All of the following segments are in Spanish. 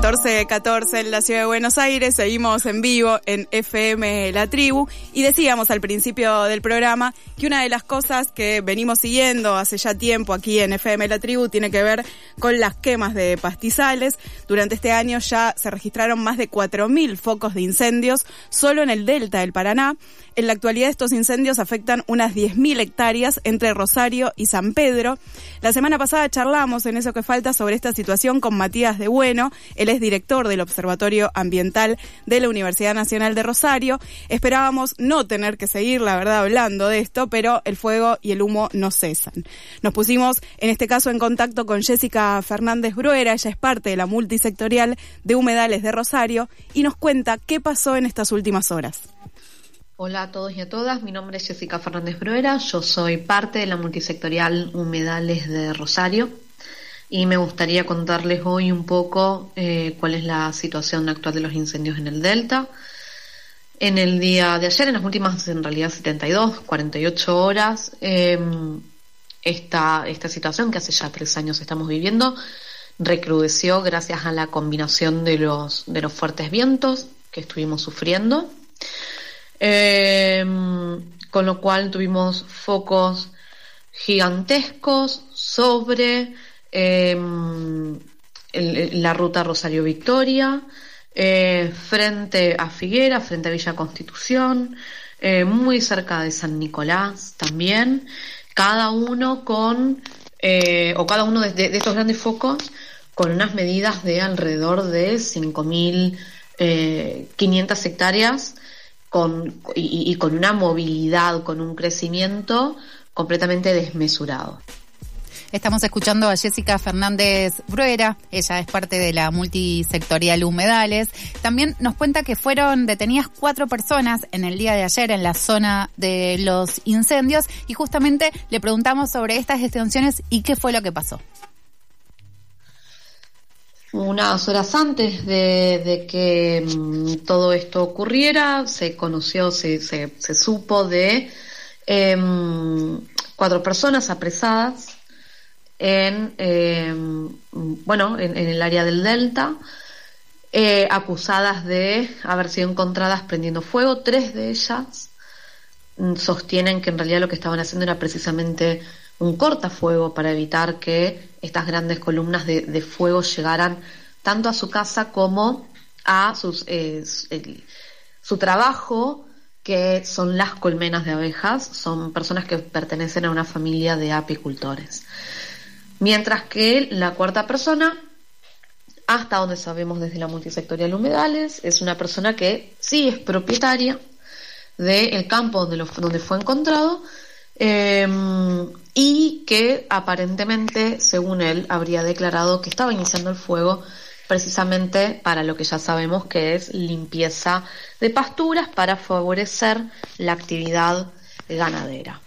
14 en la ciudad de Buenos Aires, seguimos en vivo en FM La Tribu y decíamos al principio del programa que una de las cosas que venimos siguiendo hace ya tiempo aquí en FM La Tribu tiene que ver con las quemas de pastizales. Durante este año ya se registraron más de 4.000 focos de incendios solo en el delta del Paraná. En la actualidad estos incendios afectan unas 10.000 hectáreas entre Rosario y San Pedro. La semana pasada charlamos en eso que falta sobre esta situación con Matías de Bueno. Él es director del Observatorio Ambiental de la Universidad Nacional de Rosario. Esperábamos no tener que seguir, la verdad, hablando de esto, pero el fuego y el humo no cesan. Nos pusimos, en este caso, en contacto con Jessica Fernández Bruera. Ella es parte de la multisectorial de humedales de Rosario y nos cuenta qué pasó en estas últimas horas. Hola a todos y a todas, mi nombre es Jessica Fernández Bruera, yo soy parte de la multisectorial Humedales de Rosario y me gustaría contarles hoy un poco eh, cuál es la situación actual de los incendios en el Delta. En el día de ayer, en las últimas, en realidad 72, 48 horas, em, esta, situación que hace ya tres años estamos viviendo recrudeció gracias a la combinación de los, de los fuertes vientos que estuvimos sufriendo Em, con lo cual tuvimos focos gigantescos sobre em, la ruta Rosario Victoria, eh, frente a Figuera, frente a Villa Constitución, eh, muy cerca de San Nicolás también, cada uno con, eh, o cada uno de, de, estos grandes focos con unas medidas de alrededor de 5.500 hectáreas con, y, con una movilidad, con un crecimiento completamente desmesurado. Estamos escuchando a Jessica Fernández Bruera, ella es parte de la multisectorial Humedales. También nos cuenta que fueron detenidas cuatro personas en el día de ayer en la zona de los incendios. Y justamente le preguntamos sobre estas detenciones y qué fue lo que pasó. Unas horas antes de, que mm, todo esto ocurriera, se conoció, se, se, supo de em, cuatro personas apresadas en, em, bueno, en, el área del Delta, eh, acusadas de haber sido encontradas prendiendo fuego. Tres de ellas mm, sostienen que en realidad lo que estaban haciendo era precisamente un cortafuego para evitar que estas grandes columnas de, fuego llegaran tanto a su casa como a sus, eh, su trabajo, que son las colmenas de abejas, son personas que pertenecen a una familia de apicultores. Mientras que la cuarta persona, hasta donde sabemos desde la multisectorial humedales, es una persona que sí es propietaria del campo donde, donde fue encontrado, Em, y que aparentemente, según él, habría declarado que estaba iniciando el fuego precisamente para lo que ya sabemos que es limpieza de pasturas para favorecer la actividad ganadera.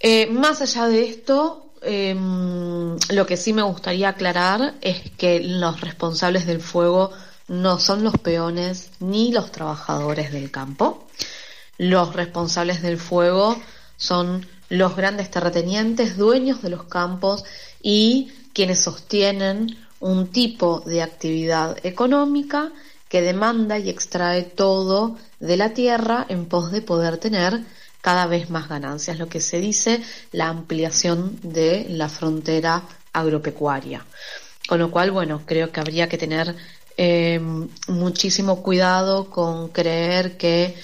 Eh, más allá de esto, em, lo que sí me gustaría aclarar es que los responsables del fuego no son los peones ni los trabajadores del campo. Los responsables del fuego son los grandes terratenientes, dueños de los campos y quienes sostienen un tipo de actividad económica que demanda y extrae todo de la tierra en pos de poder tener cada vez más ganancias, lo que se dice la ampliación de la frontera agropecuaria. Con lo cual, bueno, creo que habría que tener eh, muchísimo cuidado con creer que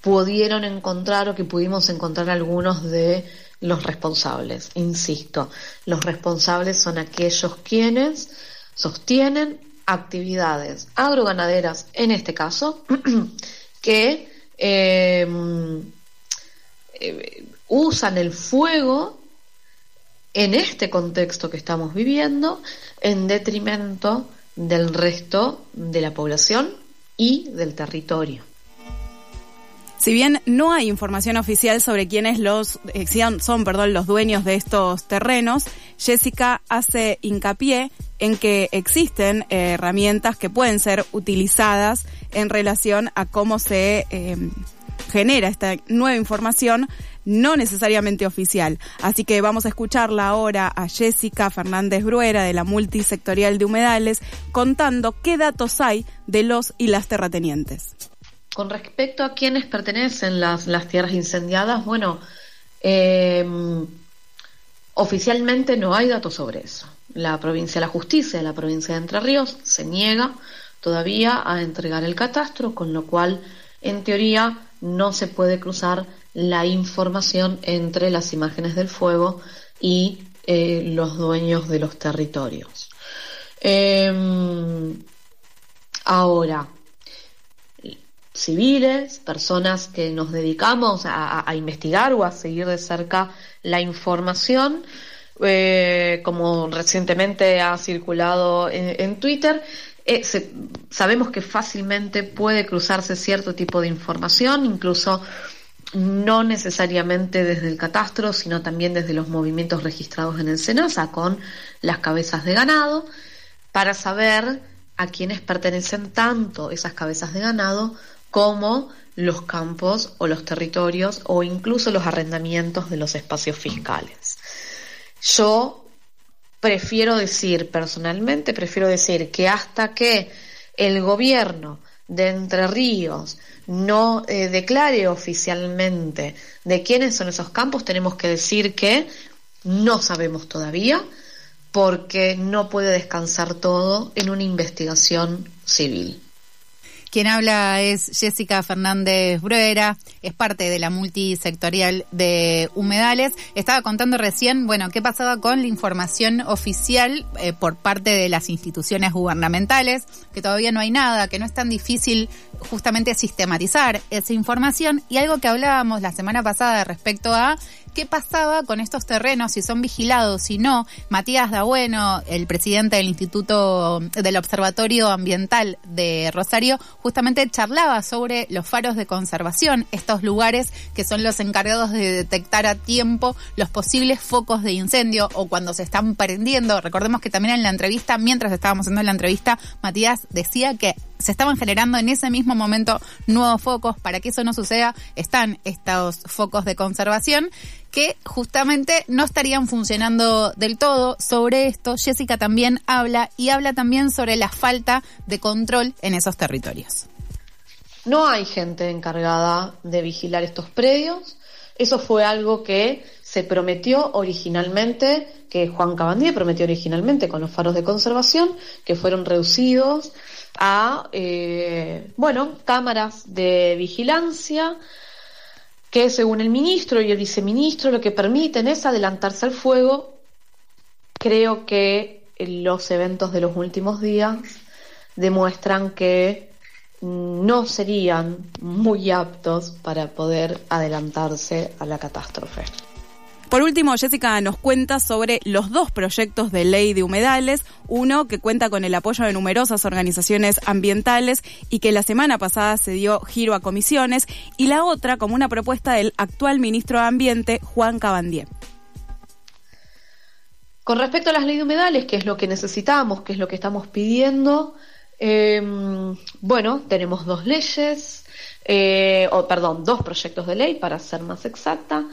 pudieron encontrar o que pudimos encontrar algunos de los responsables. Insisto, los responsables son aquellos quienes sostienen actividades agroganaderas, en este caso, que em, eh, usan el fuego en este contexto que estamos viviendo en detrimento del resto de la población y del territorio. Si bien no hay información oficial sobre quiénes los eh, son, perdón, los dueños de estos terrenos, Jessica hace hincapié en que existen eh, herramientas que pueden ser utilizadas en relación a cómo se genera esta nueva información no necesariamente oficial. Así que vamos a escucharla ahora a Jessica Fernández Bruera de la multisectorial de humedales contando qué datos hay de los y las terratenientes. Con respecto a quienes pertenecen las, tierras incendiadas, bueno, eh, oficialmente no hay datos sobre eso. La provincia de la justicia de la provincia de Entre Ríos se niega todavía a entregar el catastro, con lo cual, en teoría, no se puede cruzar la información entre las imágenes del fuego y eh, los dueños de los territorios. Em, ahora, civiles, personas que nos dedicamos a, investigar o a seguir de cerca la información, eh, como recientemente ha circulado en, Twitter, eh, sabemos que fácilmente puede cruzarse cierto tipo de información, incluso no necesariamente desde el catastro, sino también desde los movimientos registrados en el SENASA con las cabezas de ganado, para saber a quiénes pertenecen tanto esas cabezas de ganado como los campos o los territorios o incluso los arrendamientos de los espacios fiscales. Yo prefiero decir, personalmente, prefiero decir que hasta que el gobierno de Entre Ríos no eh, declare oficialmente de quiénes son esos campos, tenemos que decir que no sabemos todavía porque no puede descansar todo en una investigación civil. Quien habla es Jessica Fernández Bruera, es parte de la multisectorial de humedales. Estaba contando recién, bueno, qué pasaba con la información oficial eh, por parte de las instituciones gubernamentales, que todavía no hay nada, que no es tan difícil justamente sistematizar esa información y algo que hablábamos la semana pasada respecto a qué pasaba con estos terrenos, si son vigilados, si no. Matías Dabueno, el presidente del Instituto del Observatorio Ambiental de Rosario, justamente charlaba sobre los faros de conservación, estos lugares que son los encargados de detectar a tiempo los posibles focos de incendio o cuando se están prendiendo. Recordemos que también en la entrevista, mientras estábamos haciendo la entrevista, Matías decía que se estaban generando en ese mismo momento nuevos focos. Para que eso no suceda, están estos focos de conservación que justamente no estarían funcionando del todo. Sobre esto, Jessica también habla y habla también sobre la falta de control en esos territorios. No hay gente encargada de vigilar estos predios. Eso fue algo que se prometió originalmente, que Juan Cabandí prometió originalmente con los faros de conservación, que fueron reducidos a, eh, bueno, cámaras de vigilancia que según el ministro y el viceministro lo que permiten es adelantarse al fuego. Creo que los eventos de los últimos días demuestran que no serían muy aptos para poder adelantarse a la catástrofe. Por último, Jessica nos cuenta sobre los dos proyectos de ley de humedales, uno que cuenta con el apoyo de numerosas organizaciones ambientales y que la semana pasada se dio giro a comisiones, y la otra como una propuesta del actual ministro de Ambiente, Juan Cabandier. Con respecto a las leyes de humedales, que es lo que necesitamos, que es lo que estamos pidiendo, em, bueno, tenemos dos leyes, eh, o perdón, dos proyectos de ley para ser más exacta.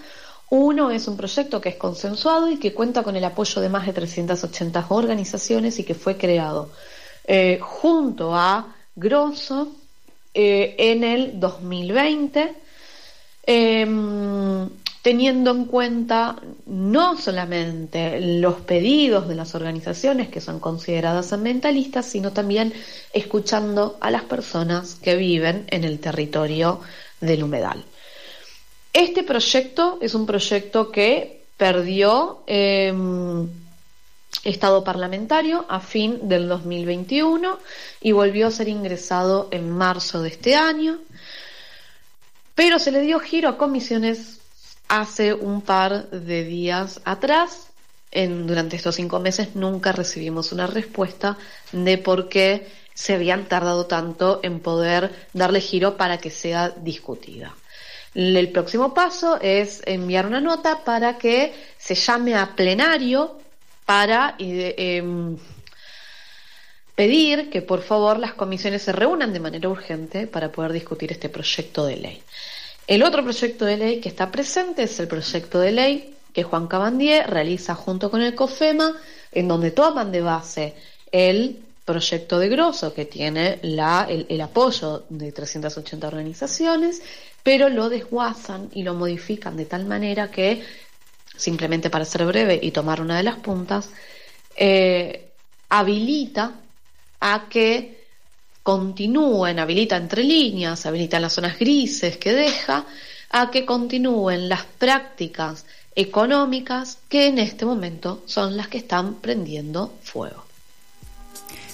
Uno es un proyecto que es consensuado y que cuenta con el apoyo de más de 380 organizaciones y que fue creado eh, junto a Grosso eh, en el 2020, em, teniendo en cuenta no solamente los pedidos de las organizaciones que son consideradas ambientalistas, sino también escuchando a las personas que viven en el territorio del humedal. Este proyecto es un proyecto que perdió em, estado parlamentario a fin del 2021 y volvió a ser ingresado en marzo de este año, pero se le dio giro a comisiones hace un par de días atrás. En, durante estos cinco meses nunca recibimos una respuesta de por qué se habían tardado tanto en poder darle giro para que sea discutida. El próximo paso es enviar una nota para que se llame a plenario para eh, em, pedir que por favor las comisiones se reúnan de manera urgente para poder discutir este proyecto de ley. El otro proyecto de ley que está presente es el proyecto de ley que Juan Cabandier realiza junto con el COFEMA, en donde toman de base el proyecto de Grosso, que tiene el, apoyo de 380 organizaciones, pero lo desguazan y lo modifican de tal manera que, simplemente para ser breve y tomar una de las puntas, eh, habilita a que continúen, habilita entre líneas, habilita las zonas grises que deja, a que continúen las prácticas económicas que en este momento son las que están prendiendo fuego.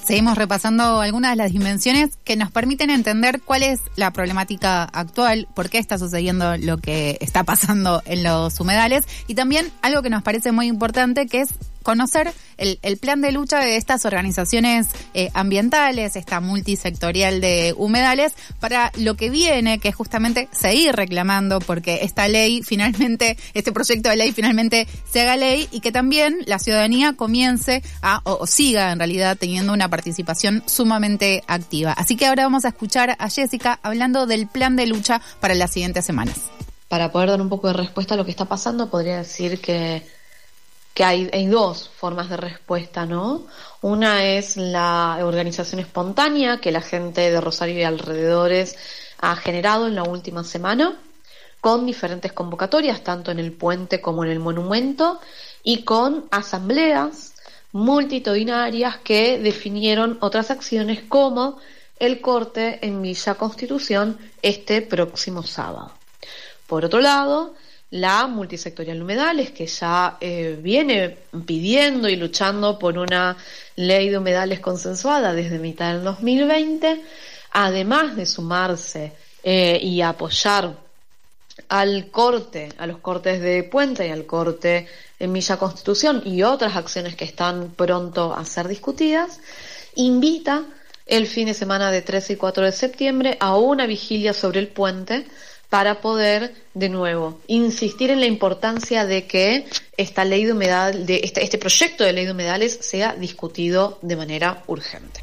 Seguimos repasando algunas de las dimensiones que nos permiten entender cuál es la problemática actual, por qué está sucediendo lo que está pasando en los humedales y también algo que nos parece muy importante que es conocer el, el, plan de lucha de estas organizaciones eh, ambientales, esta multisectorial de humedales, para lo que viene, que es justamente seguir reclamando porque esta ley finalmente, este proyecto de ley finalmente se haga ley y que también la ciudadanía comience a, o, o siga en realidad teniendo una participación sumamente activa. Así que ahora vamos a escuchar a Jessica hablando del plan de lucha para las siguientes semanas. Para poder dar un poco de respuesta a lo que está pasando, podría decir que que hay, dos formas de respuesta, ¿no? Una es la organización espontánea que la gente de Rosario y alrededores ha generado en la última semana, con diferentes convocatorias, tanto en el puente como en el monumento, y con asambleas multitudinarias que definieron otras acciones como el corte en Villa Constitución este próximo sábado. Por otro lado, la multisectorial humedales, que ya eh, viene pidiendo y luchando por una ley de humedales consensuada desde mitad del 2020, además de sumarse eh, y apoyar al corte, a los cortes de puente y al corte en Villa Constitución y otras acciones que están pronto a ser discutidas, invita el fin de semana de 13 y 4 de septiembre a una vigilia sobre el puente para poder, de nuevo, insistir en la importancia de que esta ley de de este, este proyecto de ley de humedales sea discutido de manera urgente.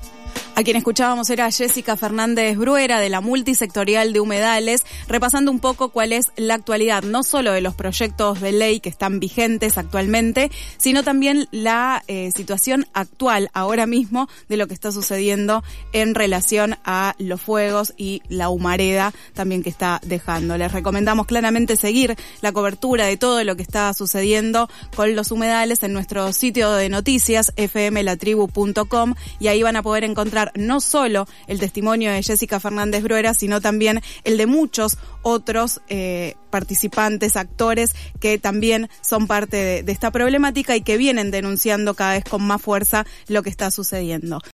A quien escuchábamos era Jessica Fernández Bruera de la multisectorial de humedales, repasando un poco cuál es la actualidad, no solo de los proyectos de ley que están vigentes actualmente, sino también la eh, situación actual ahora mismo de lo que está sucediendo en relación a los fuegos y la humareda también que está dejando. Les recomendamos claramente seguir la cobertura de todo lo que está sucediendo con los humedales en nuestro sitio de noticias fmlatribu.com y ahí van a poder encontrar no solo el testimonio de Jessica Fernández Bruera, sino también el de muchos otros eh, participantes, actores que también son parte de, de esta problemática y que vienen denunciando cada vez con más fuerza lo que está sucediendo.